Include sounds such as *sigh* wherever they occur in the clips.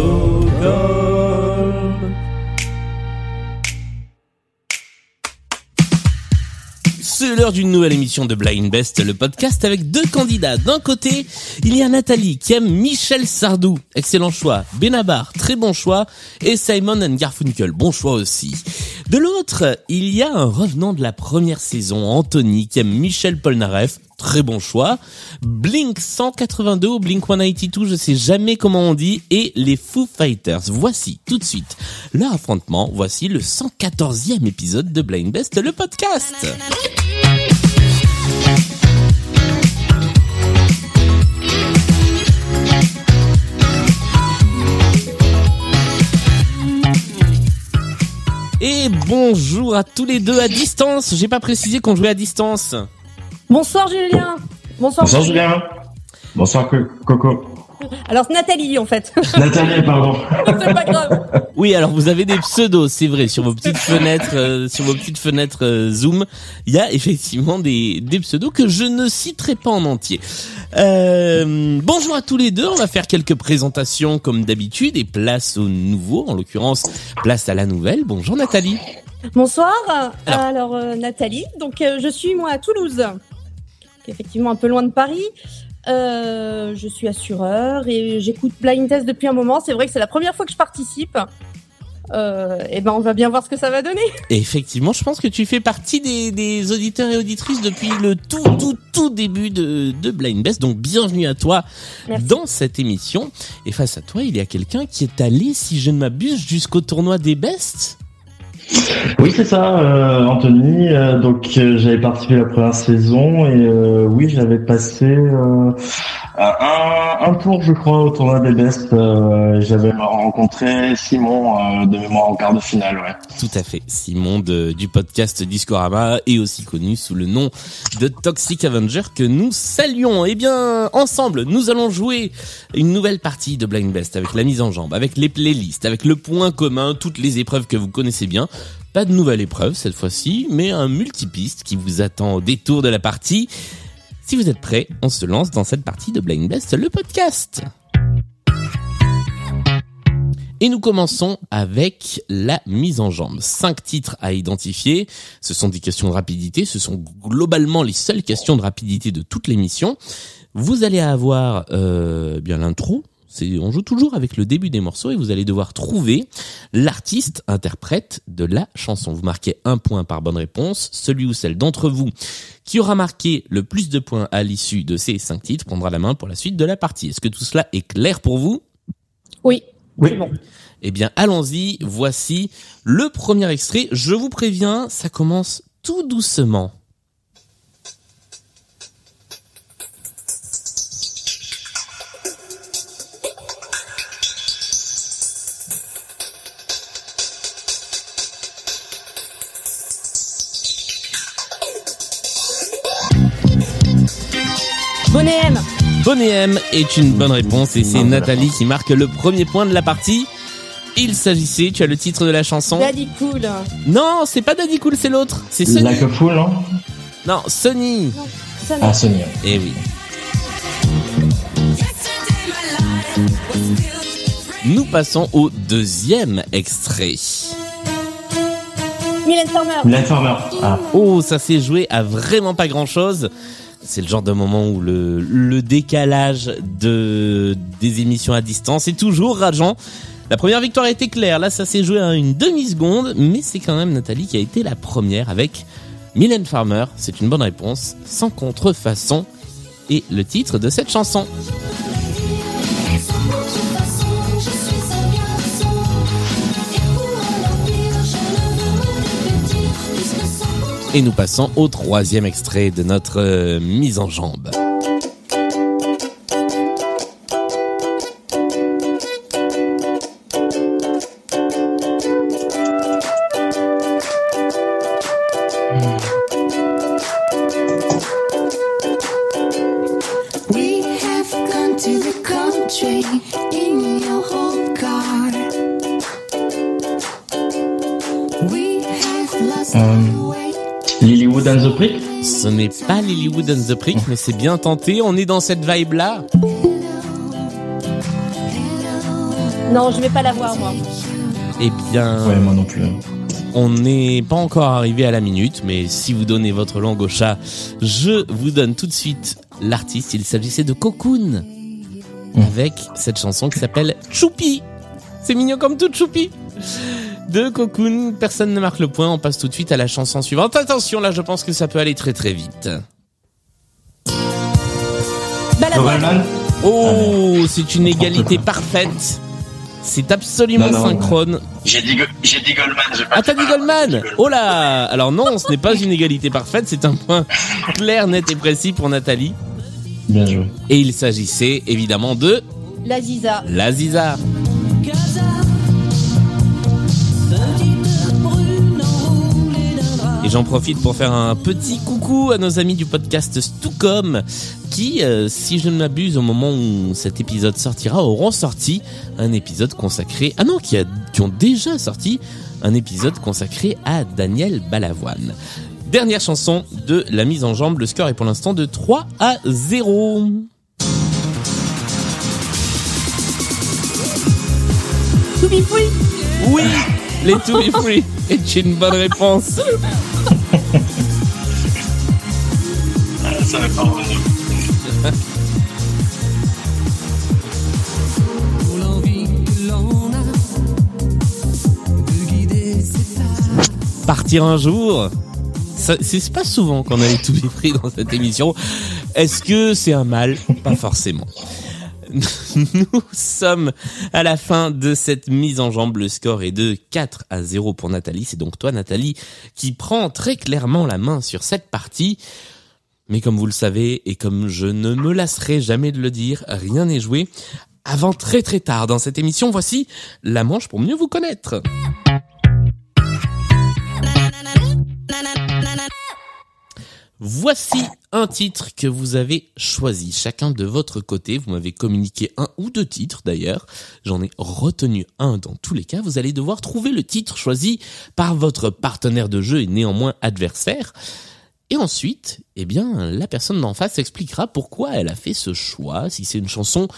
C'est l'heure d'une nouvelle émission de Blind Best, le podcast avec deux candidats. D'un côté, il y a Nathalie qui aime Michel Sardou, excellent choix. Benabar, très bon choix. Et Simon Garfunkel, bon choix aussi. De l'autre, il y a un revenant de la première saison, Anthony, qui aime Michel Polnareff, très bon choix. Blink 182 ou Blink 182, je sais jamais comment on dit, et les Foo Fighters. Voici tout de suite leur affrontement. Voici le 114e épisode de Blind Best, le podcast. Et bonjour à tous les deux à distance. J'ai pas précisé qu'on jouait à distance. Bonsoir Julien. Bonsoir. Bonsoir Julien. Bonsoir Co- Coco. Alors c'est Nathalie en fait. *laughs* Nathalie, pardon. *laughs* c'est pas grave. Oui, alors vous avez des pseudos, c'est vrai, sur vos petites fenêtres, euh, sur vos petites fenêtres euh, Zoom, il y a effectivement des, des pseudos que je ne citerai pas en entier. Euh, bonjour à tous les deux, on va faire quelques présentations comme d'habitude et place au nouveau, en l'occurrence place à la nouvelle. Bonjour Nathalie. Bonsoir. Alors. Alors, euh, Nathalie. Donc euh, je suis moi à Toulouse, qui est effectivement un peu loin de Paris. Euh, je suis assureur et j'écoute Blind Test depuis un moment. C'est vrai que c'est la première fois que je participe. Euh, et ben on va bien voir ce que ça va donner. Et effectivement, je pense que tu fais partie des, des auditeurs et auditrices depuis le tout, tout, tout début de, de Blind Best. Donc, bienvenue à toi Merci. dans cette émission. Et face à toi, il y a quelqu'un qui est allé, si je ne m'abuse, jusqu'au tournoi des Best. Oui, c'est ça, euh, Anthony. Euh, donc, euh, j'avais participé à la première saison et euh, oui, j'avais passé un, un tour, je crois, au tournoi des Best. Euh, j'avais rencontré Simon euh, de mémoire en quart de finale, ouais. Tout à fait. Simon de- du podcast Discorama et aussi connu sous le nom de Toxic Avenger que nous saluons. Eh bien, ensemble, nous allons jouer une nouvelle partie de Blind Best avec la mise en jambe, avec les playlists, avec le point commun, toutes les épreuves que vous connaissez bien. Pas de nouvelle épreuve cette fois-ci, mais un multipiste qui vous attend au détour de la partie. Si vous êtes prêts, on se lance dans cette partie de Blind Best, le podcast. Et nous commençons avec la mise en jambe. Cinq titres à identifier. Ce sont des questions de rapidité. Ce sont globalement les seules questions de rapidité de toute l'émission. Vous allez avoir euh, bien l'intro. On joue toujours avec le début des morceaux et vous allez devoir trouver l'artiste interprète de la chanson. Vous marquez un point par bonne réponse. Celui ou celle d'entre vous qui aura marqué le plus de points à l'issue de ces cinq titres prendra la main pour la suite de la partie. Est-ce que tout cela est clair pour vous? Oui. Oui. Bon. eh bien, allons-y. Voici le premier extrait. Je vous préviens, ça commence tout doucement. Bonnet M. Bonnet M est une bonne réponse et c'est Non, Nathalie qui marque le premier point de la partie. Il s'agissait, tu as le titre de la chanson Daddy Cool. Non, c'est pas Daddy Cool, c'est l'autre. C'est Sunny. Like a Fool, non Non, Sunny. Ça Ah, Sonia. Eh oui. Nous passons au deuxième extrait. Mylène Farmer. Mylène Farmer. Ah, Oh, ça s'est joué à vraiment pas grand chose. C'est le genre de moment où le, décalage de, des émissions à distance est toujours rageant. La première victoire a été claire. Là, ça s'est joué à une demi-seconde, mais c'est quand même Nathalie qui a été la première avec Mylène Farmer. C'est une bonne réponse, sans contrefaçon. Et le titre de cette chanson. Et nous passons au troisième extrait de notre euh, mise en jambe. We Lilywood and the Prick? Ce n'est pas Lilywood and the Prick, mais c'est bien tenté. On est dans cette vibe-là. Non, je vais pas la voir, moi. Eh bien, Ouais, moi non plus. on n'est pas encore arrivé à la minute, mais si vous donnez votre langue au chat, je vous donne tout de suite l'artiste. Il s'agissait de Cocoon, Mm. avec cette chanson qui s'appelle Choupi. C'est mignon comme tout Choupi. De Cocoon, personne ne marque le point. On passe tout de suite à la chanson suivante. Attention, là, je pense que ça peut aller très très vite. Balavoine. Oh, c'est une égalité parfaite. C'est absolument Non, non, synchrone. J'ai dit, Go- j'ai dit Goldman. j'ai pas Ah, t'as dit Goldman. Oh là Alors non, ce n'est pas une égalité parfaite, c'est un point clair, net et précis pour Nathalie. Bien joué. Et il s'agissait évidemment de La Ziza. l'Aziza. Et j'en profite pour faire un petit coucou à nos amis du podcast Stucom qui, euh, si je ne m'abuse, au moment où cet épisode sortira, auront sorti un épisode consacré... Ah non, qui, a, qui ont déjà sorti un épisode consacré à Daniel Balavoine. Dernière chanson de la mise en jambe. Le score est pour l'instant de 3 à 0. Toubi Foui. Oui, les To Be Free est une bonne réponse. Partir un jour. C'est pas souvent qu'on a les To Be Free dans cette émission. Est-ce que c'est un mal? Pas forcément. Nous sommes à la fin de cette mise en jambe. Le score est de 4 à 0 pour Nathalie. C'est donc toi, Nathalie, qui prend très clairement la main sur cette partie. Mais comme vous le savez, et comme je ne me lasserai jamais de le dire, rien n'est joué avant très très tard dans cette émission. Voici la manche pour mieux vous connaître. Voici un titre que vous avez choisi, chacun de votre côté. Vous m'avez communiqué un ou deux titres d'ailleurs. J'en ai retenu un dans tous les cas. Vous allez devoir trouver le titre choisi par votre partenaire de jeu et néanmoins adversaire. Et ensuite, eh bien, la personne d'en face expliquera pourquoi elle a fait ce choix, si c'est une chanson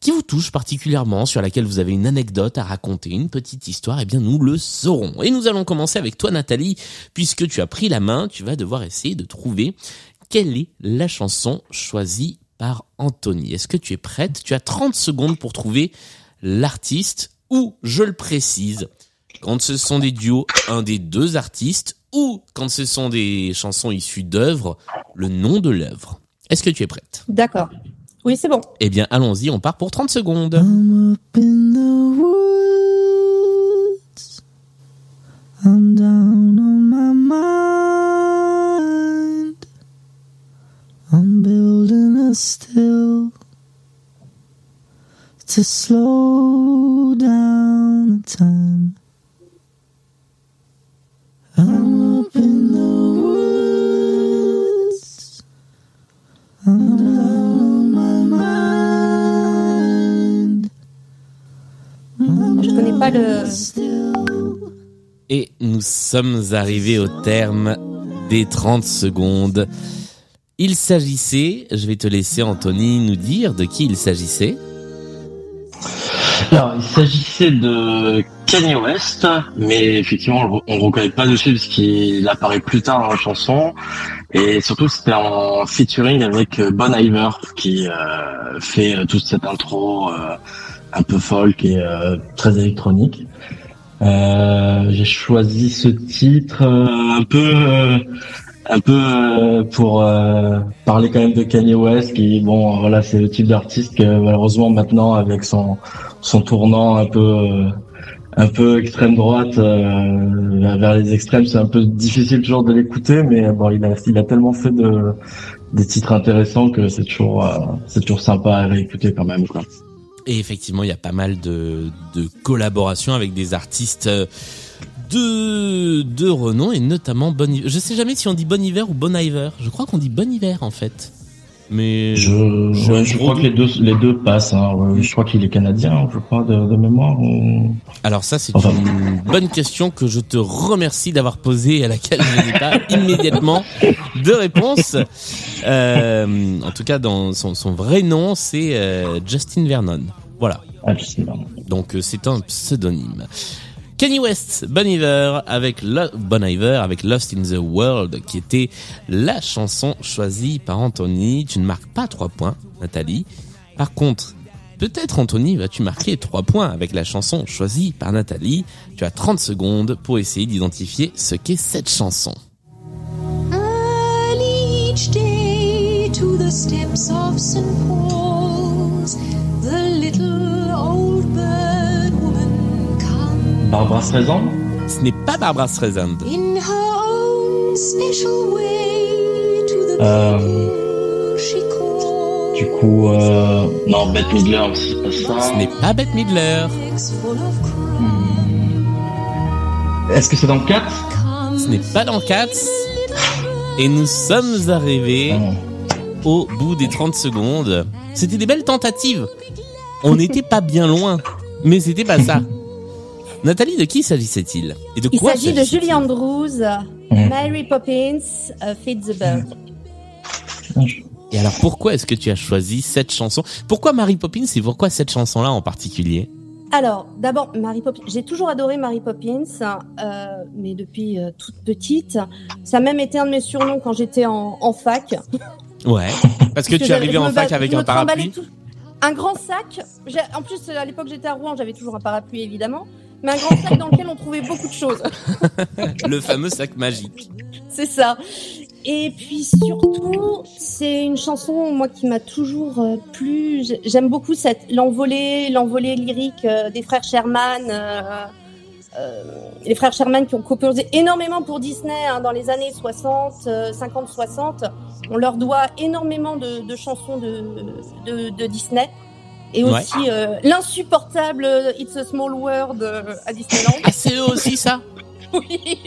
qui vous touche particulièrement, sur laquelle vous avez une anecdote à raconter, une petite histoire, eh bien nous le saurons. Et nous allons commencer avec toi Nathalie, puisque tu as pris la main, tu vas devoir essayer de trouver quelle est la chanson choisie par Anthony. Est-ce que tu es prête? Tu as 30 secondes pour trouver l'artiste ou, je le précise, quand ce sont des duos, un des deux artistes ou quand ce sont des chansons issues d'œuvres, le nom de l'œuvre. Est-ce que tu es prête? D'accord. Oui, c'est bon. Eh bien, allons-y, on part pour 30 secondes. I'm up in the woods. I'm down on my mind. I'm building a still to slow sommes arrivés au terme des 30 secondes. Il s'agissait, je vais te laisser Anthony nous dire de qui il s'agissait. Alors, il s'agissait de Kanye West, mais effectivement, on le reconnaît pas dessus parce qu'il apparaît plus tard dans la chanson. Et surtout, c'était en featuring avec euh, Bon Iver qui euh, fait euh, toute cette intro un peu folk et très électronique. Euh, J'ai choisi ce titre euh, un peu euh, un peu euh, pour euh, parler quand même de Kanye West qui bon voilà c'est le type d'artiste que malheureusement maintenant avec son son tournant un peu euh, un peu extrême droite vers les extrêmes c'est un peu difficile toujours de l'écouter mais bon il a il a tellement fait de des titres intéressants que c'est toujours c'est toujours sympa à réécouter quand même quoi. Et effectivement, il y a pas mal de, collaborations avec des artistes euh, de, de renom et notamment Bon Iver. Je sais jamais si on dit Bon Hiver ou Bon Iver. Je crois qu'on dit Bon Hiver en fait. Mais Je ouais, crois que les deux les deux passent hein. Ouais, je crois qu'il est canadien je crois de, de mémoire ou... Alors ça, c'est Enfin. une bonne question que je te remercie d'avoir posée et à laquelle je n'ai pas *laughs* immédiatement de réponse. Euh, en tout cas, dans son, son vrai nom, c'est euh, Justin Vernon. Voilà. Ah, sais pas. Donc euh, c'est un pseudonyme. Kanye West, Bon Iver avec Lost in the World qui était la chanson choisie par Anthony. Tu ne marques pas trois points, Nathalie. Par contre, peut-être Anthony vas-tu marquer trois points avec la chanson choisie par Nathalie? Tu as 30 secondes pour essayer d'identifier ce qu'est cette chanson. Barbara Streisand? Ce n'est pas Barbara Streisand. in her own special way to the Euh. Du coup, euh... non, Bette Midler, c'est pas Ce ça. n'est pas Bette Midler. Crumbs. Est-ce que c'est dans le 4 Ce n'est pas dans Cats. Et nous sommes arrivés Non. au bout des 30 secondes. C'était des belles tentatives. On n'était pas bien loin, mais c'était pas ça. *laughs* Nathalie, de qui s'agissait-il Et de Il quoi s'agit de Julie Andrews, Mm. Mary Poppins, euh, Feed the Bird. Et alors pourquoi est-ce que tu as choisi cette chanson? Pourquoi Mary Poppins et pourquoi cette chanson-là en particulier? Alors, d'abord, Mary Poppins. J'ai toujours adoré Mary Poppins, euh, mais depuis euh, toute petite. Ça a même été un de mes surnoms quand j'étais en, en fac. Ouais, parce que tu es j'avais- arrivé je en fac avec un parapluie. tout- Un grand sac. En plus, à l'époque, j'étais à Rouen, j'avais toujours un parapluie, évidemment. Mais un grand sac dans lequel on trouvait beaucoup de choses. *laughs* Le fameux sac magique. C'est ça. Et puis surtout, c'est une chanson moi qui m'a toujours euh, plu. J'ai- J'aime beaucoup cette l'envolée, l'envolée lyrique euh, des frères Sherman. euh, euh, les frères Sherman qui ont composé énormément pour Disney hein, dans les années 60, euh, 50, 60. On leur doit énormément de, de chansons de, de, de Disney. Et Ouais. aussi euh, l'insupportable euh, It's a Small World euh, à Disneyland. Ah, c'est eux aussi ça? *laughs* Oui.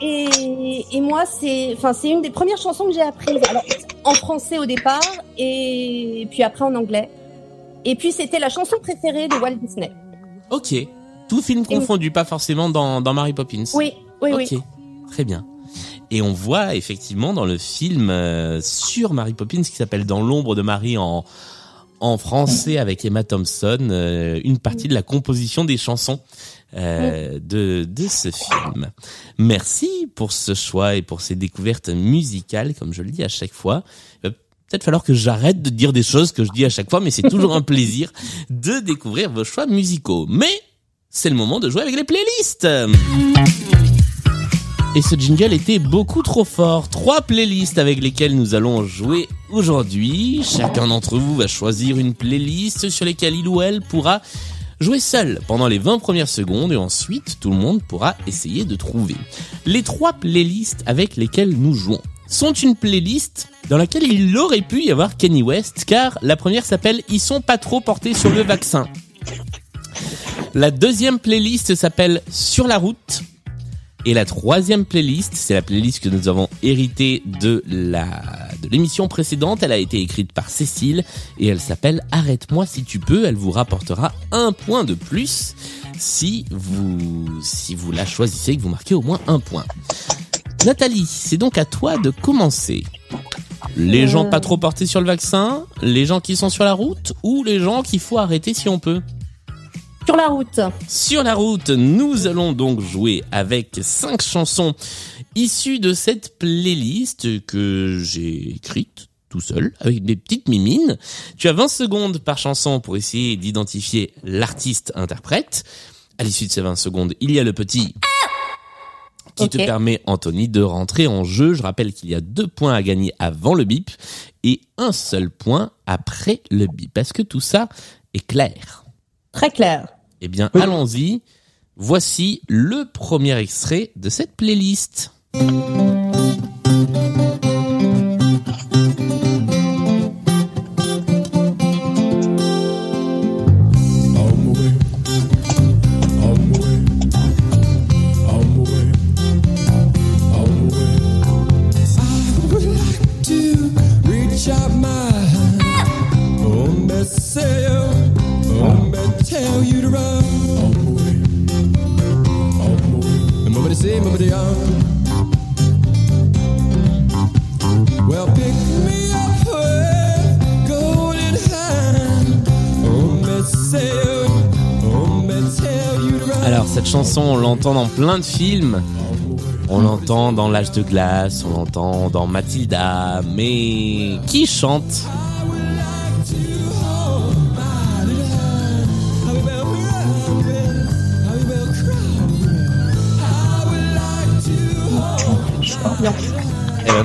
Et, et moi, c'est, enfin, c'est une des premières chansons que j'ai apprises. Alors, en français au départ, et puis après en anglais. Et puis c'était la chanson préférée de Walt Disney. Ok. Tout film confondu, pas forcément dans, dans Mary Poppins. Oui, oui, ok, oui. très bien. Et on voit effectivement dans le film euh, sur Mary Poppins qui s'appelle Dans l'ombre de Marie en en français avec Emma Thompson euh, une partie de la composition des chansons euh, de de ce film. Merci pour ce choix et pour ces découvertes musicales comme je le dis à chaque fois. Va Peut-être falloir que j'arrête de dire des choses que je dis à chaque fois, mais c'est toujours un plaisir de découvrir vos choix musicaux. Mais c'est le moment de jouer avec les playlists. Et ce jingle était beaucoup trop fort. Trois playlists avec lesquelles nous allons jouer aujourd'hui. Chacun d'entre vous va choisir une playlist sur lesquelles il ou elle pourra jouer seul pendant les 20 premières secondes et ensuite tout le monde pourra essayer de trouver. Les trois playlists avec lesquelles nous jouons sont une playlist dans laquelle il aurait pu y avoir Kenny West car la première s'appelle Ils sont pas trop portés sur le vaccin. La deuxième playlist s'appelle Sur la route. Et la troisième playlist, c'est la playlist que nous avons héritée de la de l'émission précédente. Elle a été écrite par Cécile et elle s'appelle Arrête-moi si tu peux. Elle vous rapportera un point de plus si vous si vous la choisissez et que vous marquez au moins un point. Nathalie, c'est donc à toi de commencer. Les gens Euh. pas trop portés sur le vaccin, les gens qui sont sur la route ou les gens qu'il faut arrêter si on peut? Sur la route. Sur la route, nous allons donc jouer avec cinq chansons issues de cette playlist que j'ai écrite tout seul avec des petites mimines. Tu as 20 secondes par chanson pour essayer d'identifier l'artiste interprète. À l'issue de ces 20 secondes, il y a le petit qui te permet, Anthony, de rentrer en jeu. Je rappelle qu'il y a deux points à gagner avant le bip et un seul point après le bip. Est-ce que tout ça est clair? Très clair. Eh bien, allons-y. Voici le premier extrait de cette playlist. Oh, say, alors cette chanson, on l'entend dans plein de films. On l'entend dans L'âge de glace, on l'entend dans Matilda, mais qui chante?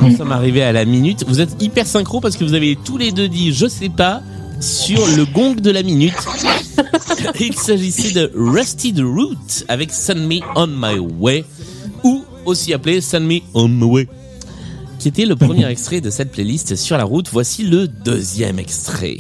Nous sommes arrivés à la minute. Vous êtes hyper synchro parce que vous avez tous les deux dit je sais pas sur le gong de la minute. *laughs* Il s'agissait de Rusty the Root avec Send Me On My Way ou aussi appelé Send Me On My Way qui était le premier *laughs* extrait de cette playlist sur la route. Voici le deuxième extrait.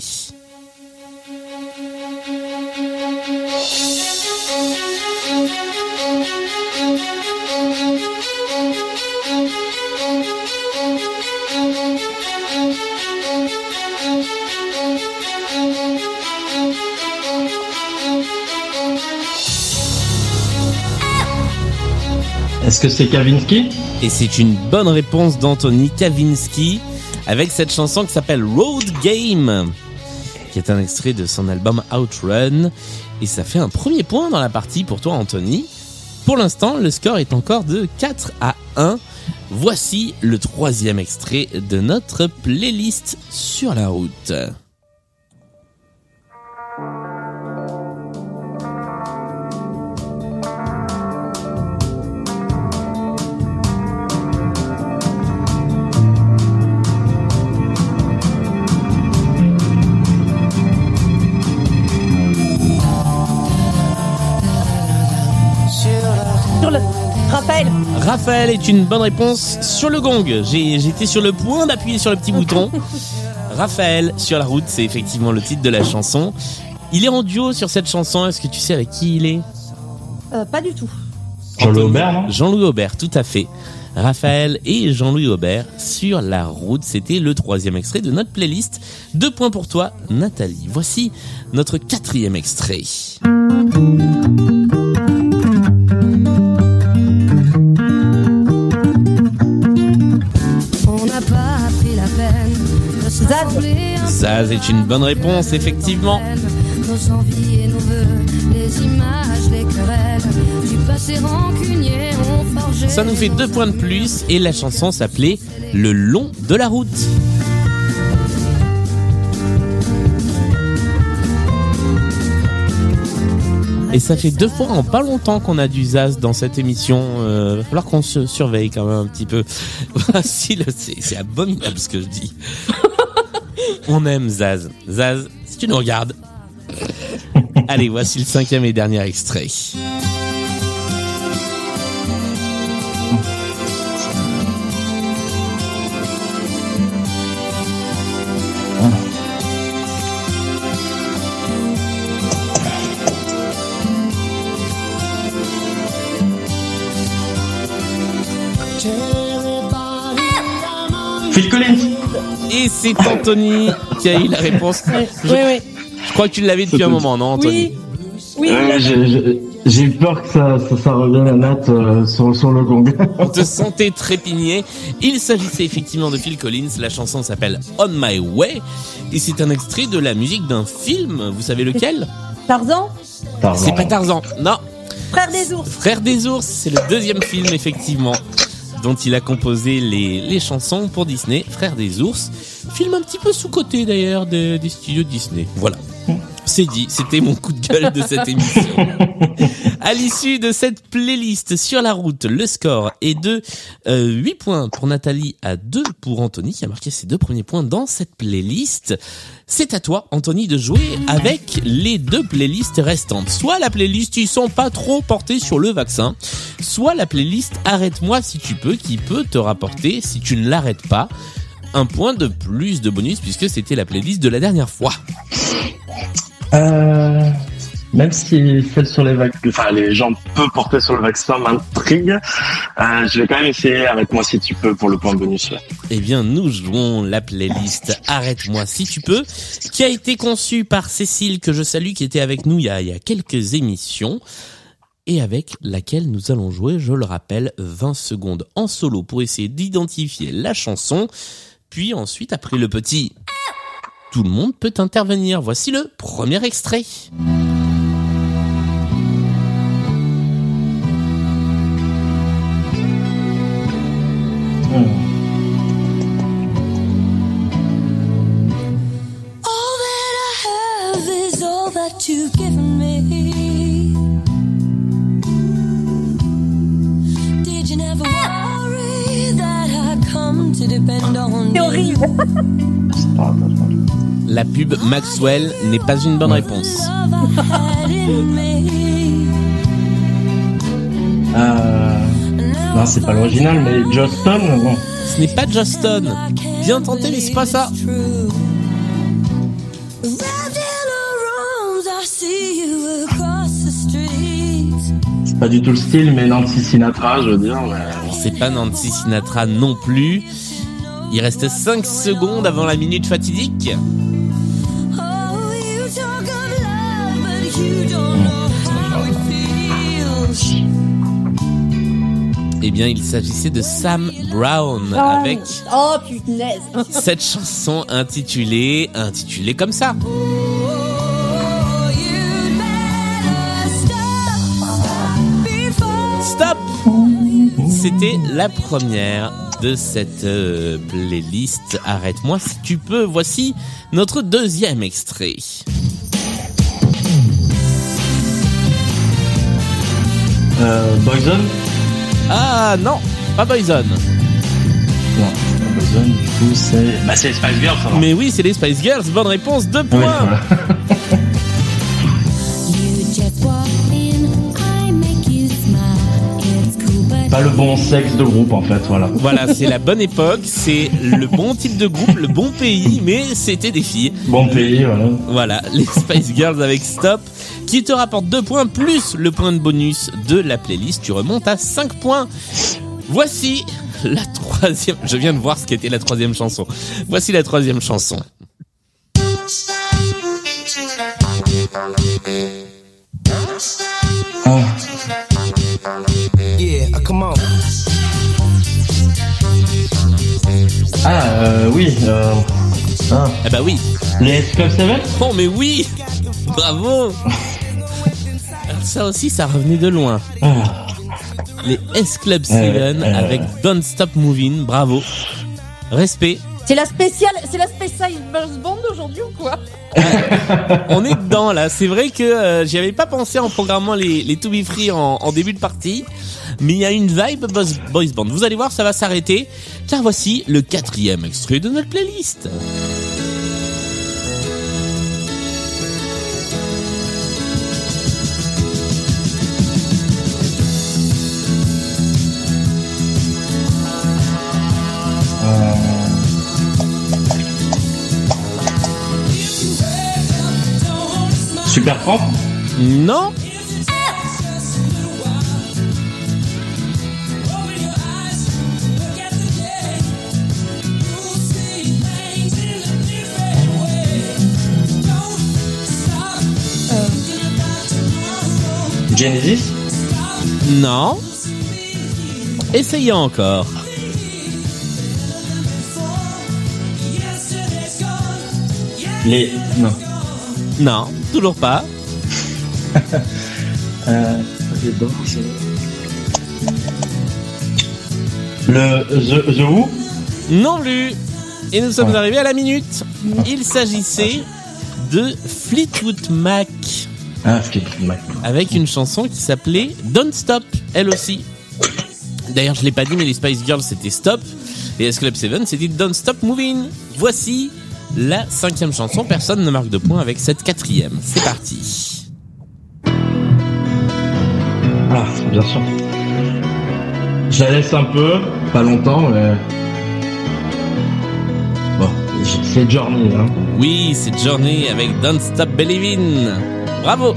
Est-ce que c'est Kavinsky? Et c'est une bonne réponse d'Anthony Kavinsky avec cette chanson qui s'appelle Road Game, qui est un extrait de son album Outrun. Et ça fait un premier point dans la partie pour toi, Anthony. Pour l'instant, le score est encore de 4 à 1. Voici le troisième extrait de notre playlist sur la route. Raphaël, est une bonne réponse sur le gong. J'ai- J'étais sur le point d'appuyer sur le petit bouton. *laughs* Raphaël sur la route, c'est effectivement le titre de la chanson. Il est en duo sur cette chanson. Est-ce que tu sais avec qui il est? Euh, pas du tout. Jean-Louis Aubert, non? Jean-Louis Aubert, tout à fait. Raphaël et Jean-Louis Aubert sur la route. C'était le troisième extrait de notre playlist. Deux points pour toi, Nathalie. Voici notre quatrième extrait. Zaz. Zaz est une bonne réponse, effectivement. peu. Nos envies et nos vœux, les images, les querelles du passé rancunier ont forgé. Ça nous fait deux points de plus et la chanson s'appelait Le long de la route. Et ça fait deux fois en pas longtemps qu'on a du Zaz dans cette émission. Euh, va falloir qu'on se surveille quand même un petit peu. *laughs* Voici le, c'est, c'est abominable ce que je dis. On aime Zaz. Zaz, si tu nous regardes. Allez, voici le cinquième et dernier extrait. Et c'est Anthony qui a eu la réponse. Je, ouais, ouais. je crois que tu l'avais depuis un moment, non, Anthony Oui, oui. Ouais, j'ai- j'ai- J'ai eu peur que ça, ça, ça revienne à Nat euh, sur, sur le gong. *laughs* On te sentait trépigner. Il s'agissait effectivement de Phil Collins. La chanson s'appelle On My Way. Et c'est un extrait de la musique d'un film. Vous savez lequel? Tarzan, C'est pas Tarzan. Non. frère des ours. Frère des ours, c'est le deuxième film effectivement dont il a composé les, les chansons pour Disney, Frère des ours. Film un petit peu sous-côté d'ailleurs des, des studios Disney. Voilà. C'est dit, c'était mon coup de gueule de cette *laughs* émission. À l'issue de cette playlist sur la route, le score est de euh, 8 points pour Nathalie à 2 pour Anthony qui a marqué ses deux premiers points dans cette playlist. C'est à toi, Anthony, de jouer avec les deux playlists restantes. Soit la playlist ils sont pas trop portés sur le vaccin, soit la playlist Arrête-moi si tu peux qui peut te rapporter, si tu ne l'arrêtes pas, un point de plus de bonus puisque c'était la playlist de la dernière fois. Euh, même si celle sur les vaccins, enfin les gens peu portés sur le vaccin m'intrigue, euh, je vais quand même essayer avec moi si tu peux pour le point bonus. ouais. Eh bien, nous jouons la playlist Arrête-moi si tu peux, qui a été conçue par Cécile, que je salue, qui était avec nous il y a, il y a quelques émissions, et avec laquelle nous allons jouer, je le rappelle, 20 secondes en solo pour essayer d'identifier la chanson, puis ensuite, après le petit tout le monde peut intervenir. Voici le premier extrait. Pub Maxwell n'est pas une bonne réponse. Euh, non, c'est pas l'original, mais Justin, non. Ce n'est pas Justin. Bien tenté, mais c'est pas ça. C'est pas du tout le style, mais Nancy Sinatra, je veux dire. Mais... C'est pas Nancy Sinatra non plus. Il reste 5 secondes avant la minute fatidique. Eh bien, il s'agissait de Sam Brown Ah. avec Oh punaise. *laughs* cette chanson intitulée, intitulée comme ça. Stop C'était la première de cette euh, playlist. Arrête-moi si tu peux. Voici notre deuxième extrait. Euh, Boyzone? Ah non, pas Boyzone. Non, c'est pas Boyzone, du coup, c'est... Bah, c'est Spice Girls, va. Mais oui, c'est les Spice Girls. Bonne réponse, deux Oui, points. voilà. *laughs* Pas le bon sexe de groupe, en fait, voilà. Voilà, *laughs* c'est la bonne époque, c'est le bon type de groupe, le bon pays, mais c'était des filles. Bon pays, voilà. Voilà, les Spice Girls avec Stop, qui te rapporte 2 points plus le point de bonus de la playlist. Tu remontes à 5 points. Voici la troisième. Je viens de voir ce qu'était la troisième chanson. Voici la troisième chanson. Ah, Yeah, come on. ah euh, oui, euh... Ah, Ah bah oui. les Club 7 Oh mais oui Bravo ça aussi, ça revenait de loin. ah. Les S Club Ouais, 7 ouais. avec Don't Stop Moving. Bravo. Respect. C'est la spéciale, c'est la spéciale Buzz Band aujourd'hui ou quoi *laughs* On est dedans là. C'est vrai que euh, j'y avais pas pensé en programmant les, les To Be Free en, en début de partie. Mais il y a une vibe boys band. Vous allez voir, ça va s'arrêter. Car voici le quatrième extrait de notre playlist. Super propre Non Genesis Non Essayez encore. Les... Non. Non, toujours pas. *laughs* Euh... Le... The, The Who Non plus. Et nous sommes Ouais. arrivés à la minute. Il s'agissait de Fleetwood Mac Ah, Fleetwood Mac. avec une chanson qui s'appelait Don't Stop, elle aussi. D'ailleurs, je l'ai pas dit, mais les Spice Girls c'était Stop. Et S Club 7 c'était Don't Stop Moving. Voici la cinquième chanson. Personne ne marque de points avec cette quatrième. C'est parti. Ah, bien sûr. Je la laisse un peu, pas longtemps, mais... Bon, c'est Journey, hein. Oui, c'est Journey avec Don't Stop Believin'. Bravo.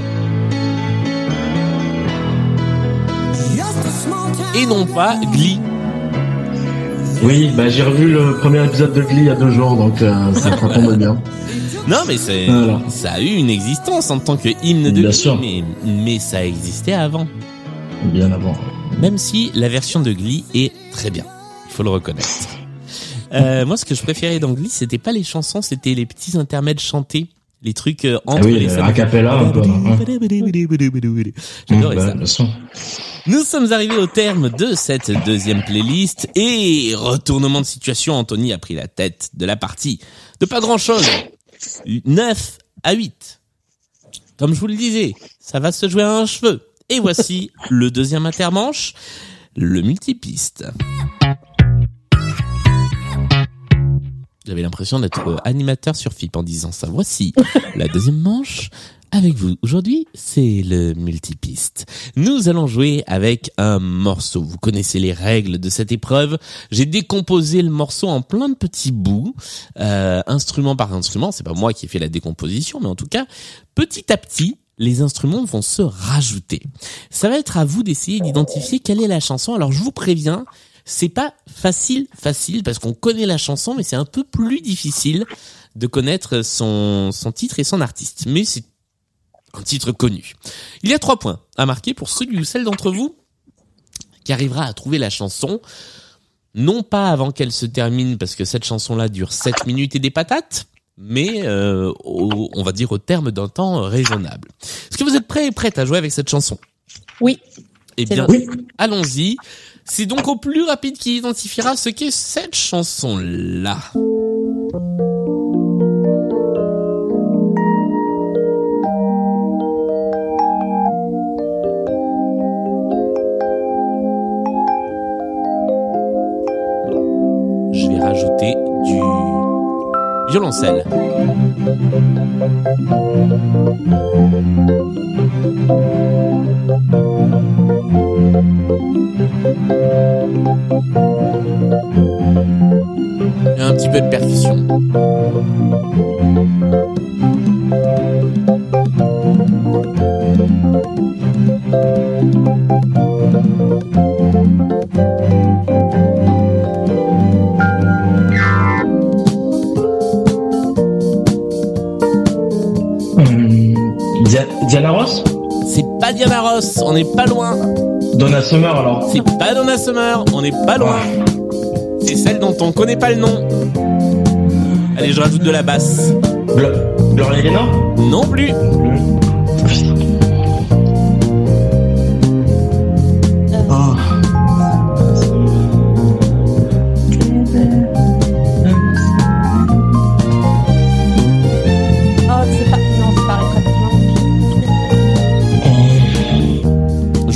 Et non pas Glee. Oui, bah j'ai revu le premier épisode de Glee il y a deux jours, donc euh, ça tombe bien. Non, mais c'est, Voilà. ça a eu une existence en tant que hymne de Bien Glee, sûr. mais, mais ça existait avant. Bien avant. Même si la version de Glee est très bien. Il faut le reconnaître. *laughs* Euh, moi, ce que je préférais dans Glee, c'était pas les chansons, c'était les petits intermèdes chantés. Les trucs euh, Ah entre oui, les le scènes. a cappella hein. J'adorais Bah, ça. bien sûr. Nous sommes arrivés au terme de cette deuxième playlist et retournement de situation, Anthony a pris la tête de la partie. De pas grand chose. 9 à 8. Comme je vous le disais, ça va se jouer à un cheveu. Et voici *laughs* le deuxième intermanche, le multipiste. J'avais l'impression d'être animateur sur FIP en disant ça. Voici la deuxième manche avec vous. Aujourd'hui, c'est le multipiste. Nous allons jouer avec un morceau. Vous connaissez les règles de cette épreuve. J'ai décomposé le morceau en plein de petits bouts, euh, instrument par instrument. C'est pas moi qui ai fait la décomposition, mais en tout cas, petit à petit, les instruments vont se rajouter. Ça va être à vous d'essayer d'identifier quelle est la chanson. Alors, je vous préviens, c'est pas facile, facile, parce qu'on connaît la chanson, mais c'est un peu plus difficile de connaître son, son titre et son artiste. Mais c'est un titre connu. Il y a trois points à marquer pour celui ou celle d'entre vous qui arrivera à trouver la chanson, non pas avant qu'elle se termine, parce que cette chanson-là dure 7 minutes et des patates, mais euh, au- on va dire au terme d'un temps raisonnable. Est-ce que vous êtes prêts et prêtes à jouer avec cette chanson? Oui. Eh bien, allons-y. C'est donc au plus rapide qui identifiera ce qu'est cette chanson-là. Du violoncelle. Et un petit peu de percussion. Diana Ross? C'est pas Diana Ross, on n'est pas loin. Donna Summer alors C'est pas Donna Summer, on n'est pas loin. C'est celle dont on connaît pas le nom. Allez, je rajoute de la basse. Gloria Gaynor Non plus.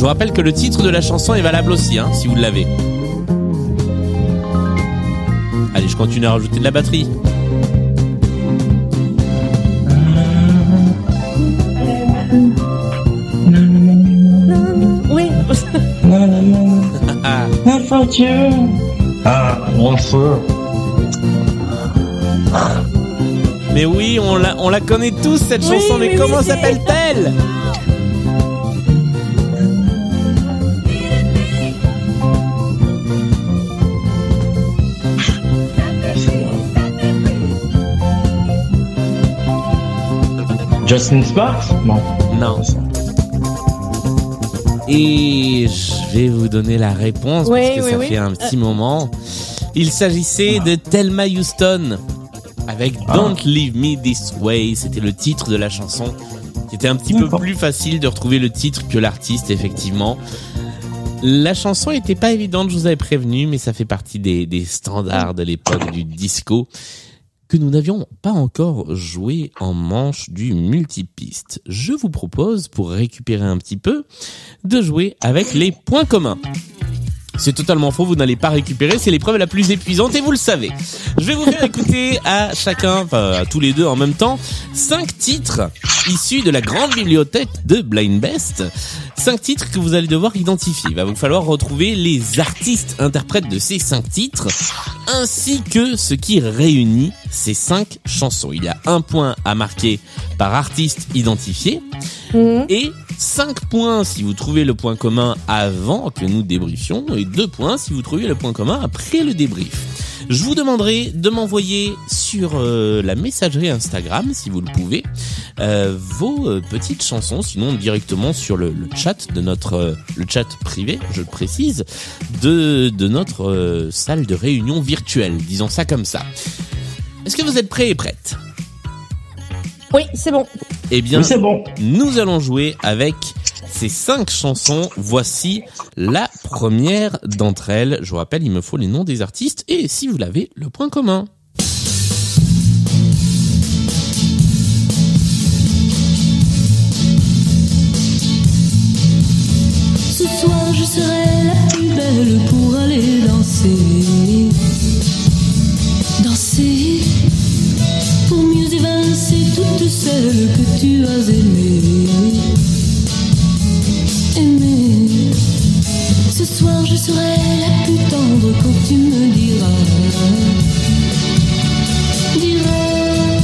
Vous rappelle que le titre de la chanson est valable aussi, hein, si vous l'avez. Allez, je continue à rajouter de la batterie. Oui. Ah, Ah, bon feu. mais oui, on la, on la connaît tous cette Oui, chanson, mais comment s'appelle-t-elle? Justin Sparks? Non. Non. Et je vais vous donner la réponse Oui, parce que oui, ça oui. fait un petit moment. Il s'agissait de Thelma Houston avec Don't Leave Me This Way. C'était le titre de la chanson. C'était un petit peu plus facile de retrouver le titre que l'artiste, effectivement. La chanson était pas évidente, je vous avais prévenu, mais ça fait partie des, des standards de l'époque du disco que nous n'avions pas encore joué en manche du multipiste. Je vous propose, pour récupérer un petit peu, de jouer avec les points communs. C'est totalement faux, vous n'allez pas récupérer, c'est l'épreuve la plus épuisante et vous le savez. Je vais vous faire écouter à chacun, enfin à tous les deux en même temps, cinq titres issus de la grande bibliothèque de Blind Best. Cinq titres que vous allez devoir identifier. Il va vous falloir retrouver les artistes interprètes de ces cinq titres, ainsi que ce qui réunit ces cinq chansons. Il y a un point à marquer par artiste identifié Mhm. et 5 points si vous trouvez le point commun avant que nous débriefions et 2 points si vous trouvez le point commun après le débrief. Je vous demanderai de m'envoyer sur euh, la messagerie Instagram, si vous le pouvez, euh, vos euh, petites chansons, sinon directement sur le, chat de notre le chat privé, je le précise, de de notre salle de réunion virtuelle, disons ça comme ça. Est-ce que vous êtes prêts et prêtes? Oui, c'est bon. Eh bien, Oui, c'est bon. nous allons jouer avec ces cinq chansons. Voici la première d'entre elles. Je vous rappelle, il me faut les noms des artistes et si vous l'avez, le point commun. Toutes celles que tu as aimées. Aimées. Ce soir, je serai la plus tendre quand tu me diras. Diras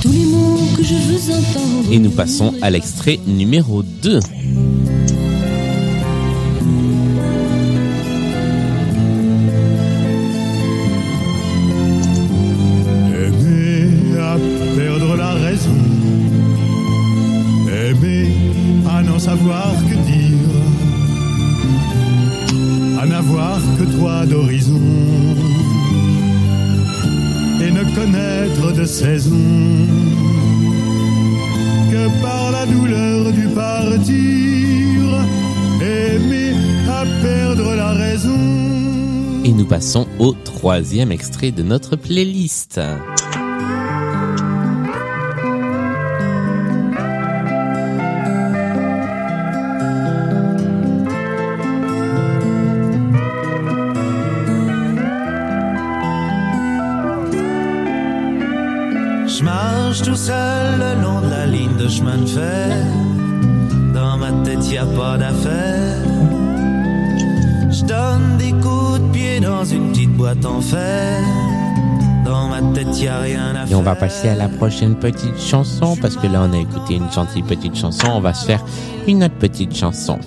tous les mots que je veux entendre. Et nous passons à l'extrait numéro 2. Savoir que dire. À n'avoir que toi d'horizon. Et ne connaître de saison. Que par la douleur du partir. Aimer à perdre la raison. Et nous passons au troisième extrait de notre playlist. De chemin de fer. Dans ma tête, y a pas d'affaire. Je donne des coups de pied dans une petite boîte en fer. Dans ma tête, y a rien à Et on va passer à la prochaine petite chanson parce que là on a écouté une gentille petite chanson. On va se faire une autre petite chanson.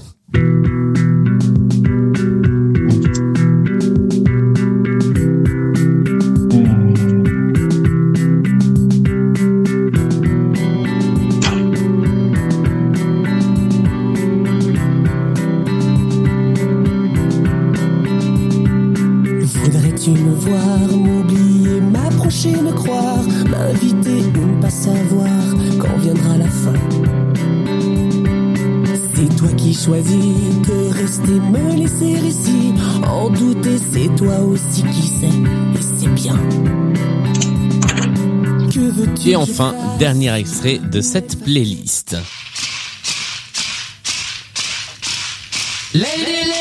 C'est toi aussi qui sais, et c'est bien. Que Et enfin, dernier extrait de cette playlist. Lady, lady, lady,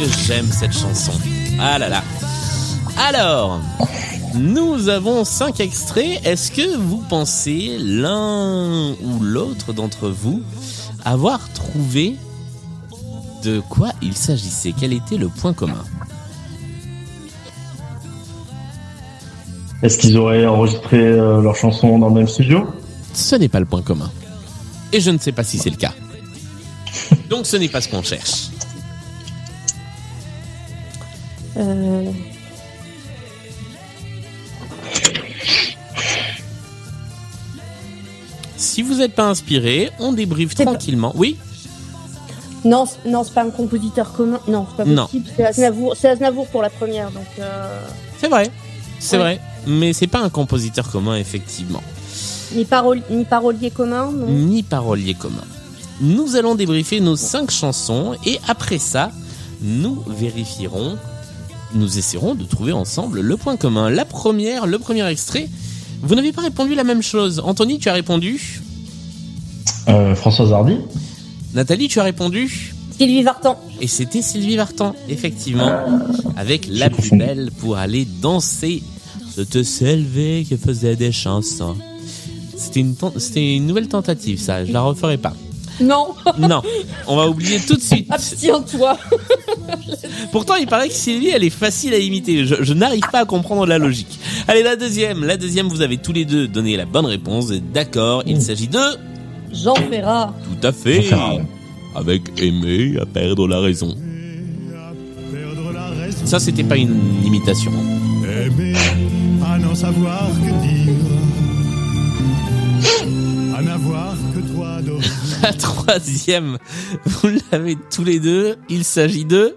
que j'aime cette chanson Ah là là. Alors, nous avons cinq extraits. Est-ce que vous pensez l'un ou l'autre d'entre vous avoir trouvé de quoi il s'agissait? Quel était le point commun? Est-ce qu'ils auraient enregistré euh, leur chanson dans le même studio? Ce n'est pas le point commun. Et je ne sais pas si c'est le cas. Donc ce n'est pas ce qu'on cherche. Euh, Si vous n'êtes pas inspiré, on débriefe pas- tranquillement. Oui Non, non, c'est pas un compositeur commun. Non, c'est pas possible. C'est Aznavour, pour la première, donc. Euh, C'est vrai. C'est Ouais. vrai. Mais c'est pas un compositeur commun, effectivement. ni, ni parolier commun, non. Ni parolier commun. Nous allons débriefer nos cinq chansons et après ça, nous vérifierons, nous essaierons de trouver ensemble le point commun. La première, le premier extrait, vous n'avez pas répondu la même chose. Anthony, tu as répondu. euh, Françoise Hardy Nathalie, tu as répondu. Sylvie Vartan. Et c'était Sylvie Vartan, effectivement, avec La plus confondu. belle pour aller danser. C'était Sylvie qui faisait des chansons. C'était une, une nouvelle tentative, ça. Je la referai pas. Non, Non, on va oublier tout de suite. abstiens-toi. *laughs* Pourtant, il paraît que Sylvie, elle est facile à imiter. Je, je n'arrive pas à comprendre la logique. Allez, la deuxième. La deuxième, vous avez tous les deux donné la bonne réponse. D'accord, il s'agit de... Jean Ferrat. Tout à fait. Jean Ferrat. Avec aimer à perdre la raison. Perdre la raison. Ça, c'était pas une imitation. Aimer à n'en savoir que dire. La *laughs* troisième, vous l'avez tous les deux. Il s'agit de...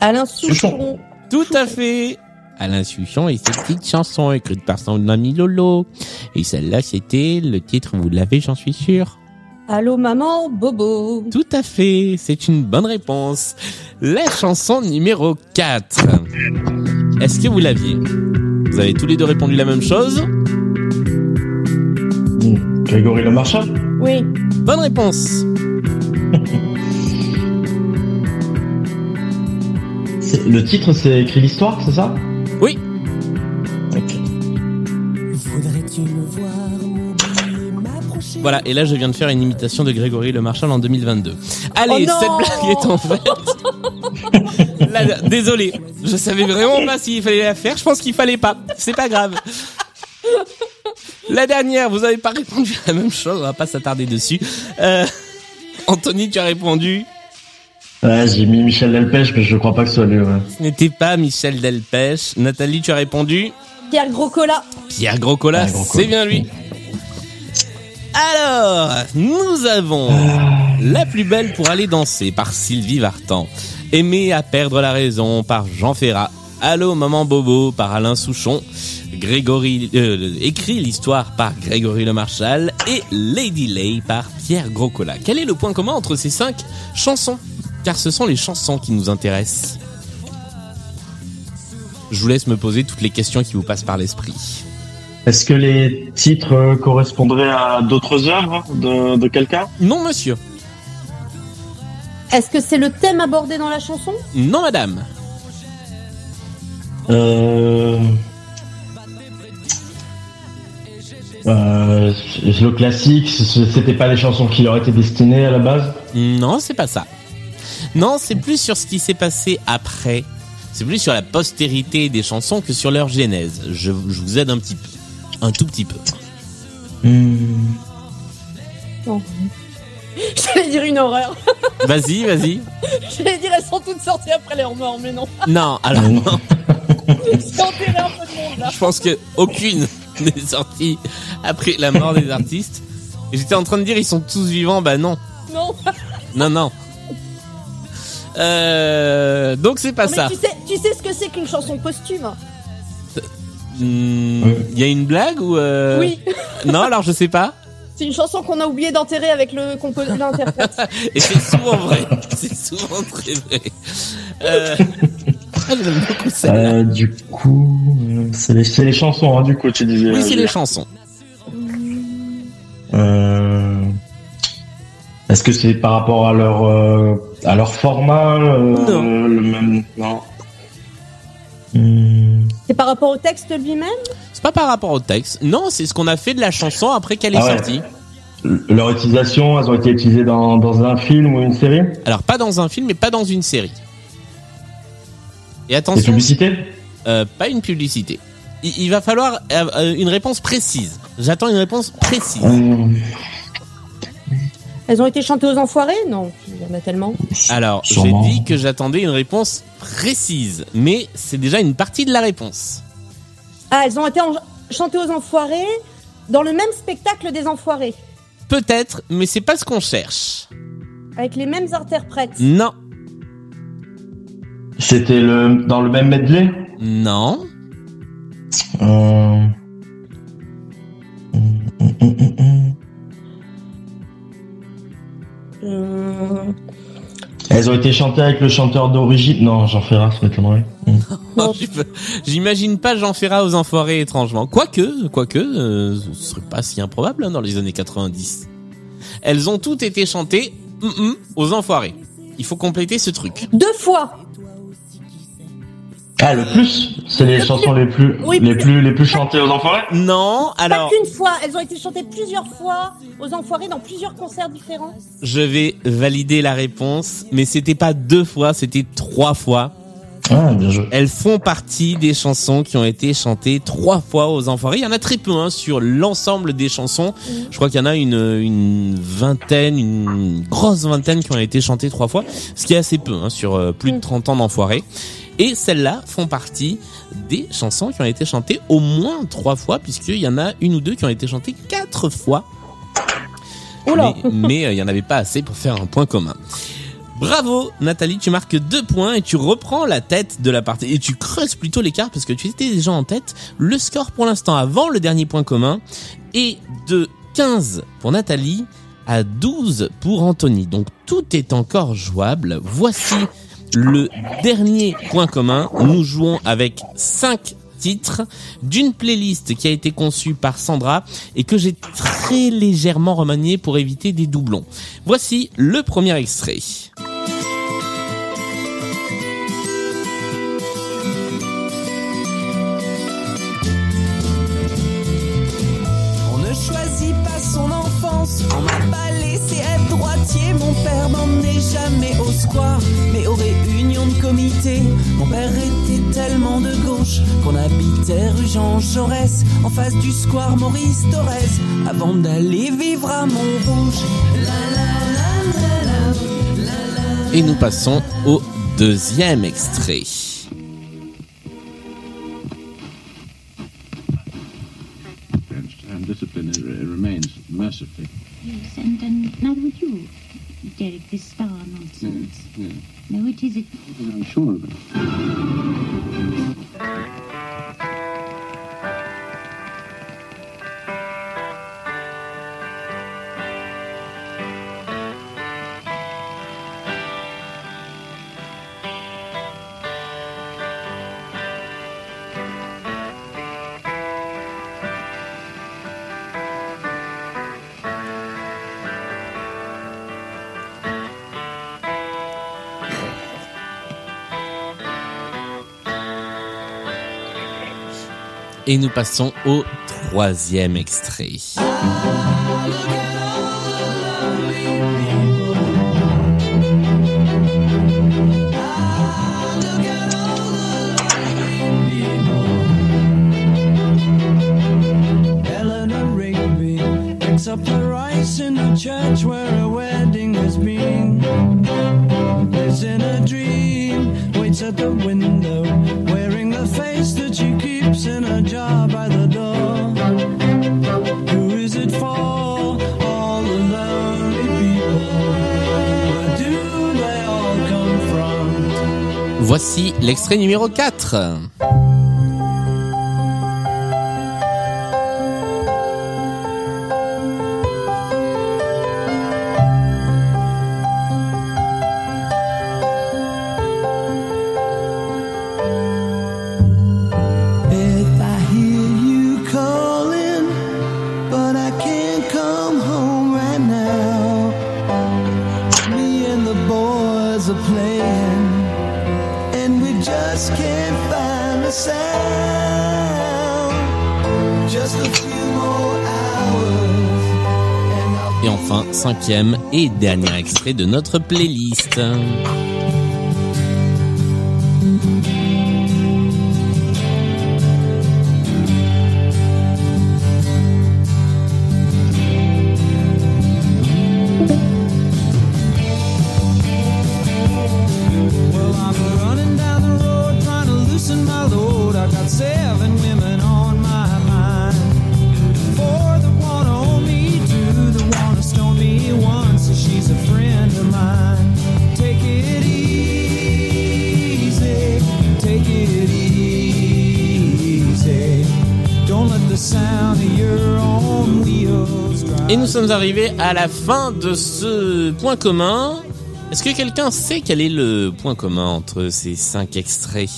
Alain Souchon. Souchon. Tout à fait. Alain Souchon et cette petite chanson écrite par son ami Lolo. Et celle-là, c'était le titre, vous l'avez, j'en suis sûr. Allô maman, Bobo. Tout à fait, c'est une bonne réponse. La chanson numéro 4. Est-ce que vous l'aviez? Vous avez tous les deux répondu la même chose? Grégory Le Marchal Oui. Bonne réponse. *laughs* Le titre, c'est écrit l'histoire, c'est ça? Oui. Voilà, et là je viens de faire une imitation de Grégory Le Marchal en 2022. Allez, Oh cette blague est en fait. *laughs* Là, désolé, je savais vraiment pas s'il fallait la faire. Je pense qu'il fallait pas. C'est pas grave. La dernière, vous avez pas répondu à la même chose. On va pas s'attarder dessus. Euh, Anthony, tu as répondu. Ouais, j'ai mis Michel Delpech, mais je crois pas que ce soit lui, ouais. Ce n'était pas Michel Delpech. Nathalie, tu as répondu. Pierre Groscola. Pierre Groscola, Ah, Groscola. c'est bien lui. Alors, nous avons La plus belle pour aller danser par Sylvie Vartan. Aimer à perdre la raison par Jean Ferrat. Allô maman Bobo par Alain Souchon. Grégory euh, écrit l'histoire par Grégory Le Marchal et Lady Lay par Pierre Groscola. Quel est le point commun entre ces cinq chansons? Car ce sont les chansons qui nous intéressent. Je vous laisse me poser toutes les questions qui vous passent par l'esprit. Est-ce que les titres correspondraient à d'autres œuvres de, de quelqu'un? Non monsieur. Est-ce que c'est le thème abordé dans la chanson? Non madame. Euh... Euh, le classique, c'était pas les chansons qui leur étaient destinées à la base? Non, c'est pas ça. Non, c'est plus sur ce qui s'est passé après. C'est plus sur la postérité des chansons que sur leur genèse. Je, je vous aide un petit peu. Un tout petit peu. Non. *laughs* J'allais dire une horreur. *laughs* Vas-y, vas-y. J'allais dire elles sont toutes sorties après leur mort, mais non. Non, alors *laughs* non. C'est enterré un peu de monde là. Je pense que aucune *laughs* n'est sortie après la mort des artistes. Et J'étais en train de dire ils sont tous vivants, bah non. Non. Non, non. Euh, donc c'est pas mais ça. tu sais, tu sais ce que c'est qu'une chanson posthume Il y a une blague ou euh... Oui. Non, alors je sais pas. *laughs* C'est une chanson qu'on a oublié d'enterrer avec le l'interprète. *laughs* Et c'est souvent vrai. C'est souvent très vrai. Euh... *laughs* J'aime beaucoup celle-là. Euh, du coup, c'est les, c'est les chansons, hein, du coup, tu disais. Oui, c'est les chansons. Euh, Est-ce que c'est par rapport à leur euh, à leur format euh, Non. le même? Non. Hmm. C'est par rapport au texte lui-même? C'est pas par rapport au texte. Non, c'est ce qu'on a fait de la chanson après qu'elle est Ah ouais. sortie. Leur utilisation, elles ont été utilisées dans, dans un film ou une série? Alors pas dans un film, mais pas dans une série. Et Des attention, publicités euh, pas une publicité. Il, il va falloir euh, une réponse précise. J'attends une réponse précise. Euh, Elles ont été chantées aux enfoirés? Non, il y en a tellement. Alors, j'ai dit que j'attendais une réponse précise, mais c'est déjà une partie de la réponse. Ah, elles ont été en- chantées aux enfoirés dans le même spectacle des enfoirés, Peut-être, mais c'est pas ce qu'on cherche. avec les mêmes interprètes? Non, C'était le dans le même medley? Non, Euh. Euh, Elles ont été chantées avec le chanteur d'origine. Non, Jean Ferrat. Je *laughs* peux- J'imagine pas Jean Ferrat aux enfoirés étrangement. Quoique, quoique, euh, ce serait pas si improbable hein, dans les années 90. Elles ont toutes été chantées aux enfoirés. Il faut compléter ce truc. Deux fois Ah, le plus C'est les chansons les plus, Oui, les plus- les plus chantées aux enfoirés Non, alors Pas qu'une fois, elles ont été chantées plusieurs fois aux enfoirés dans plusieurs concerts différents. je vais valider la réponse, mais c'était pas deux fois, c'était trois fois. Ah, bien joué. Elles font partie des chansons qui ont été chantées trois fois aux enfoirés. Il y en a très peu hein, sur l'ensemble des chansons. Je crois qu'il y en a une, une vingtaine, une grosse vingtaine qui ont été chantées trois fois, ce qui est assez peu hein, sur euh, plus de 30 ans d'enfoirés. Et celles-là font partie des chansons qui ont été chantées au moins trois fois, puisqu'il y en a une ou deux qui ont été chantées quatre fois. Oula Mais euh, il y en avait pas assez pour faire un point commun. Bravo Nathalie, tu marques deux points et tu reprends la tête de la partie. Et tu creuses plutôt l'écart parce que tu étais déjà en tête. Le score pour l'instant avant le dernier point commun est de 15 pour Nathalie à 12 pour Anthony. Donc tout est encore jouable. Voici le dernier point commun. Nous jouons avec 5 titres d'une playlist qui a été conçue par Sandra et que j'ai très légèrement remanié pour éviter des doublons. Voici le premier extrait. Pas son enfance. On Mon père m'emmenait jamais au square, mais aux réunions de comité. Mon père était tellement de gauche qu'on habitait rue Jean Jaurès, en face du square Maurice Torres, avant d'aller vivre à Montrouge. Et nous passons au deuxième extrait. I'm sure of it. Et nous passons au troisième extrait. Eleanor Voici l'extrait numéro 4. Cinquième et dernier extrait de notre playlist. Et nous sommes arrivés à la fin de ce point commun. Est-ce que quelqu'un sait quel est le point commun entre ces cinq extraits?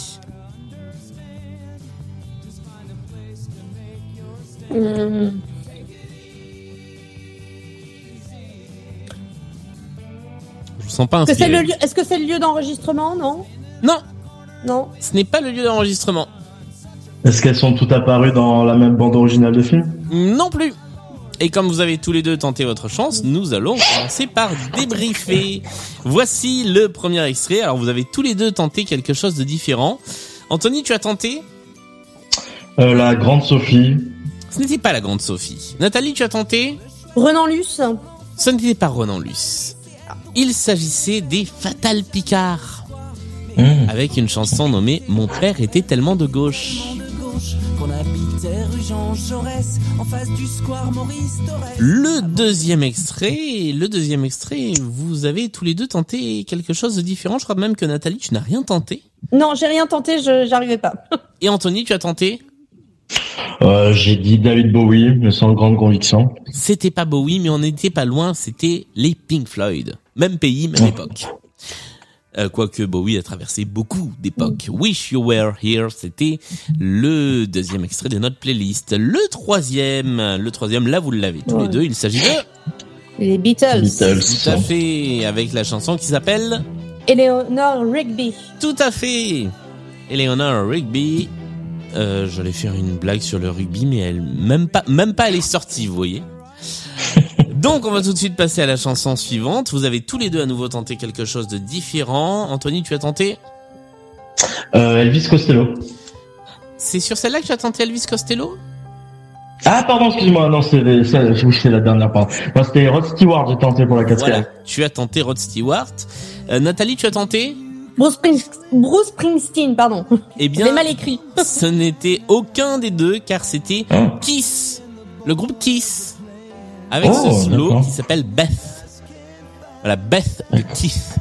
Hum, Je sens pas Est-ce que c'est le lieu, est-ce que c'est le lieu d'enregistrement, non? Non, Non. ce n'est pas le lieu d'enregistrement. Est-ce qu'elles sont toutes apparues dans la même bande originale de film? Non plus. Et comme vous avez tous les deux tenté votre chance, nous allons commencer par débriefer. Voici le premier extrait. Alors vous avez tous les deux tenté quelque chose de différent. Anthony, tu as tenté? Euh, La grande Sophie. Ce n'était pas la grande Sophie. Nathalie, tu as tenté? Renan Luce Ce n'était pas Ronan Luce. Il s'agissait des Fatal Picard. Mmh. Avec une chanson nommée Mon père était tellement de gauche. Le deuxième extrait, le deuxième extrait, vous avez tous les deux tenté quelque chose de différent. Je crois même que Nathalie, tu n'as rien tenté. Non, j'ai rien tenté, je j'arrivais pas. *laughs* Et Anthony, tu as tenté? Euh, j'ai dit David Bowie, mais sans grande conviction. C'était pas Bowie, mais on n'était pas loin, c'était les Pink Floyd. Même pays, même époque. Euh, quoique Bowie a traversé beaucoup d'époques. Wish You Were Here, c'était le deuxième extrait de notre playlist. Le troisième, le troisième, là vous l'avez tous les deux, il s'agit de... Les Beatles. Tout à fait, avec la chanson qui s'appelle... Eleanor Rigby. Tout à fait Eleanor Rigby. Euh, J'allais faire une blague sur le rugby, mais elle, même pas, même pas elle est sortie, vous voyez. Donc, on va tout de suite passer à la chanson suivante. Vous avez tous les deux à nouveau tenté quelque chose de différent. Anthony, tu as tenté? Euh, Elvis Costello. C'est sur celle-là que tu as tenté Elvis Costello? Ah pardon, excuse-moi, non c'est la dernière pardon. Moi c'était Rod Stewart, j'ai tenté pour la quatrième. Voilà, tu as tenté Rod Stewart. Euh, Nathalie, tu as tenté? Bruce, Bruce Springsteen, pardon. Eh bien, mal écrit. ce n'était aucun des deux, car c'était Hein? Kiss, le groupe Kiss, avec Oh, ce slow qui s'appelle Beth. Voilà, Beth de Keith.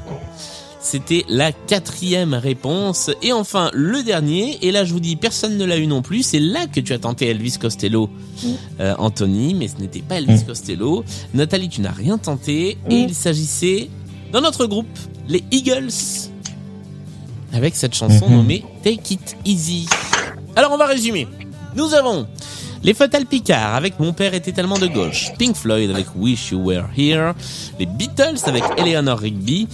C'était la quatrième réponse. Et enfin, le dernier, et là je vous dis, personne ne l'a eu non plus, c'est là que tu as tenté Elvis Costello, euh, Anthony, mais ce n'était pas Elvis Mm. Costello. Nathalie, tu n'as rien tenté, et il s'agissait, dans notre groupe, les Eagles, avec cette chanson Mhm. nommée Take It Easy. Alors on va résumer. Nous avons les Fatal Picard avec Mon père était tellement de gauche, Pink Floyd avec Wish You Were Here, les Beatles avec Eleanor Rigby,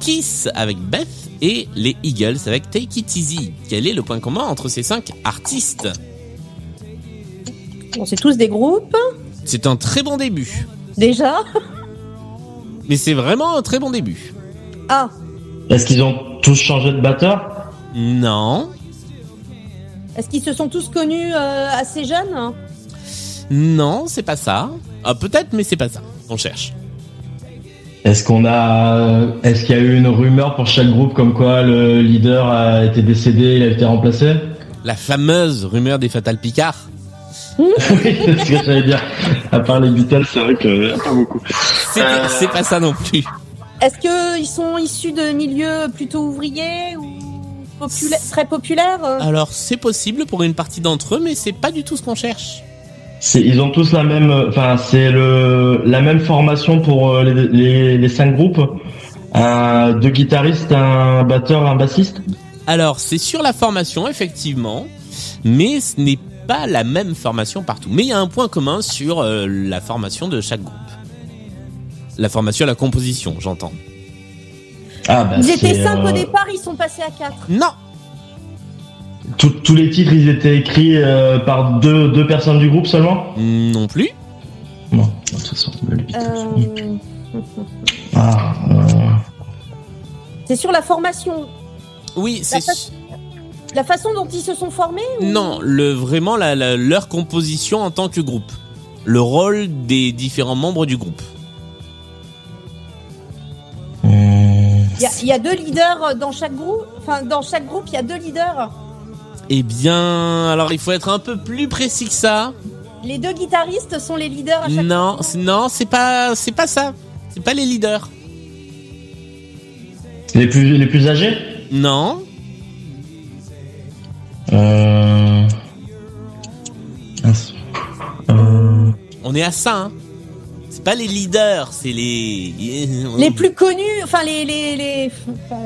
Kiss avec Beth. Et les Eagles avec Take It Easy. Quel est le point commun entre ces cinq artistes Bon, c'est tous des groupes, C'est un très bon début, déjà. *laughs* mais c'est vraiment un très bon début. Ah, Est-ce qu'ils ont tous changé de batteur? Non, est-ce qu'ils se sont tous connus euh, assez jeunes non, c'est pas ça. Ah, peut-être, mais c'est pas ça. On cherche. Est-ce qu'on a est-ce qu'il y a eu une rumeur pour chaque groupe comme quoi le leader a été décédé, il a été remplacé? La fameuse rumeur des Fatal Picard. *laughs* *laughs* Oui, c'est ce que j'allais dire. À part les Beatles, c'est vrai que pas beaucoup. C'est pas ça non plus. Est-ce qu'ils sont issus de milieux plutôt ouvriers ou popula- très populaires euh Alors c'est possible pour une partie d'entre eux, mais c'est pas du tout ce qu'on cherche. Ils ont tous la même, enfin c'est le la même formation pour euh, les, les, les cinq groupes. Un, deux guitaristes, un batteur, un bassiste. Alors c'est sur la formation effectivement, mais ce n'est pas la même formation partout. Mais il y a un point commun sur euh, la formation de chaque groupe. La formation, la composition, j'entends. Ah bah Ils étaient c'est, cinq euh, au départ, ils sont passés à quatre. Non, tous- tous les titres, ils étaient écrits euh, par deux deux personnes du groupe seulement? non plus. Non, de toute façon, les Beatles. Euh, *laughs* Ah, euh, C'est sur la formation, Oui, c'est fa- la façon dont ils se sont formés ou- non le vraiment la, la- leur composition en tant que groupe, le rôle des différents membres du groupe. Il y, a, il y a deux leaders dans chaque groupe. Enfin, dans chaque groupe, il y a deux leaders. Eh bien, alors il faut être un peu plus précis que ça. Les deux guitaristes sont les leaders à chaque Non, c'est- non, c'est pas, c'est pas ça. C'est pas les leaders. les plus les plus âgés? Non. Euh... Euh, On est à ça. Hein. Pas les leaders, c'est les. *laughs* Les plus connus, enfin les les les.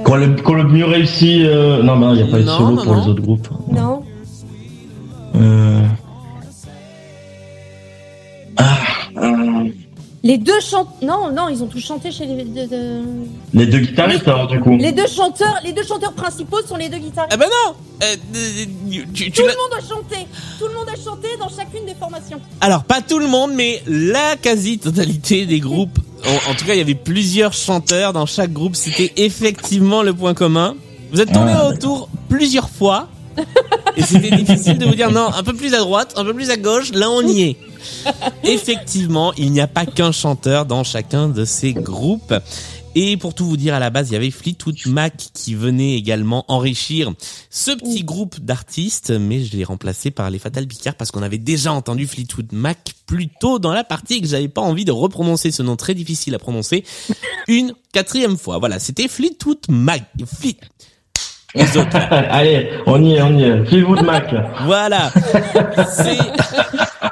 Qu'on le, mieux réussi. Euh... Non, mais il n'y a pas eu de solo non, pour non. les autres groupes. non. Euh... Les deux chanteurs. Non, non, ils ont tous chanté chez les deux. deux- Les deux guitaristes, alors, du coup. Les deux chanteurs, les deux chanteurs principaux sont les deux guitaristes. Ah bah non. Euh, euh, tu- tu Tout le monde a chanté. Tout le monde a chanté dans chacune des formations. Alors pas tout le monde, mais la quasi-totalité des groupes. En, en tout cas, il y avait plusieurs chanteurs dans chaque groupe. C'était effectivement le point commun. Vous êtes tourné Ah, autour plusieurs fois. Et c'était difficile de vous dire non, un peu plus à droite, un peu plus à gauche, là on y est. *laughs* Effectivement, il n'y a pas qu'un chanteur dans chacun de ces groupes. Et pour tout vous dire, à la base, il y avait Fleetwood Mac qui venait également enrichir ce petit groupe d'artistes, mais je l'ai remplacé par les Fatal Picard parce qu'on avait déjà entendu Fleetwood Mac plus tôt dans la partie et que j'avais pas envie de reprononcer ce nom très difficile à prononcer une quatrième fois. Voilà, c'était Fleetwood Mac. Fleet... Les autres, là. *laughs* Allez, on y est, on y est. Fleetwood Mac. Voilà, *laughs* c'est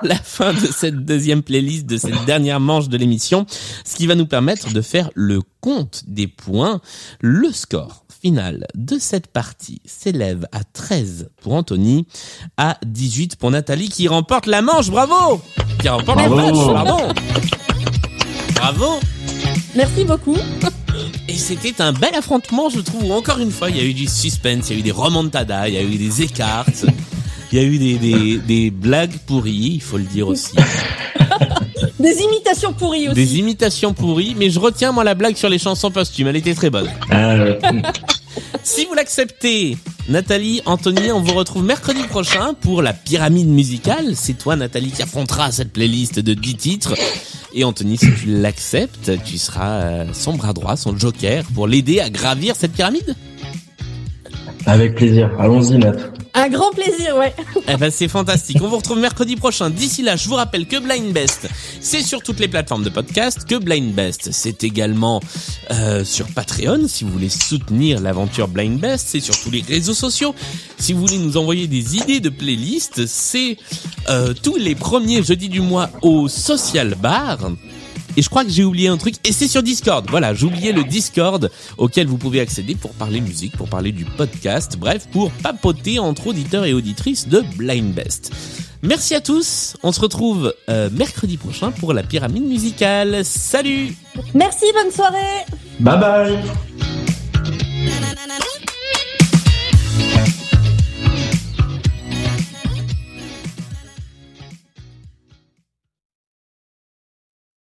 la fin de cette deuxième playlist, de cette dernière manche de l'émission, ce qui va nous permettre de faire le compte des points. Le score final de cette partie s'élève à 13 pour Anthony, à 18 pour Nathalie qui remporte la manche, bravo Qui remporte Bravo. le match, pardon Bravo Merci beaucoup. Et c'était un bel affrontement, je trouve. Encore une fois, il y a eu du suspense, il y a eu des remontadas, il y a eu des écarts, il y a eu des, des, des blagues pourries, il faut le dire aussi. *laughs* Des imitations pourries aussi. Des imitations pourries, mais je retiens moi la blague sur les chansons posthumes, elle était très bonne. Euh, *laughs* Si vous l'acceptez, Nathalie, Anthony, on vous retrouve mercredi prochain pour la pyramide musicale. C'est toi, Nathalie, qui affrontera cette playlist de 10 titres. Et Anthony, si tu l'acceptes, tu seras euh, son bras droit, son joker, pour l'aider à gravir cette pyramide. Avec plaisir. Allons-y, Nat. Un grand plaisir, ouais. Eh ben c'est fantastique. On vous retrouve mercredi prochain. D'ici là, je vous rappelle que Blind Best, c'est sur toutes les plateformes de podcast. Que Blind Best, c'est également euh, sur Patreon. Si vous voulez soutenir l'aventure Blind Best, c'est sur tous les réseaux sociaux. Si vous voulez nous envoyer des idées de playlists, c'est euh, tous les premiers jeudis du mois au Social Bar. Et je crois que j'ai oublié un truc, et c'est sur Discord. Voilà, j'ai oublié le Discord auquel vous pouvez accéder pour parler musique, pour parler du podcast, bref, pour papoter entre auditeurs et auditrices de Blind Best. Merci à tous, on se retrouve euh, mercredi prochain pour la pyramide musicale. Salut Merci, bonne soirée. Bye bye.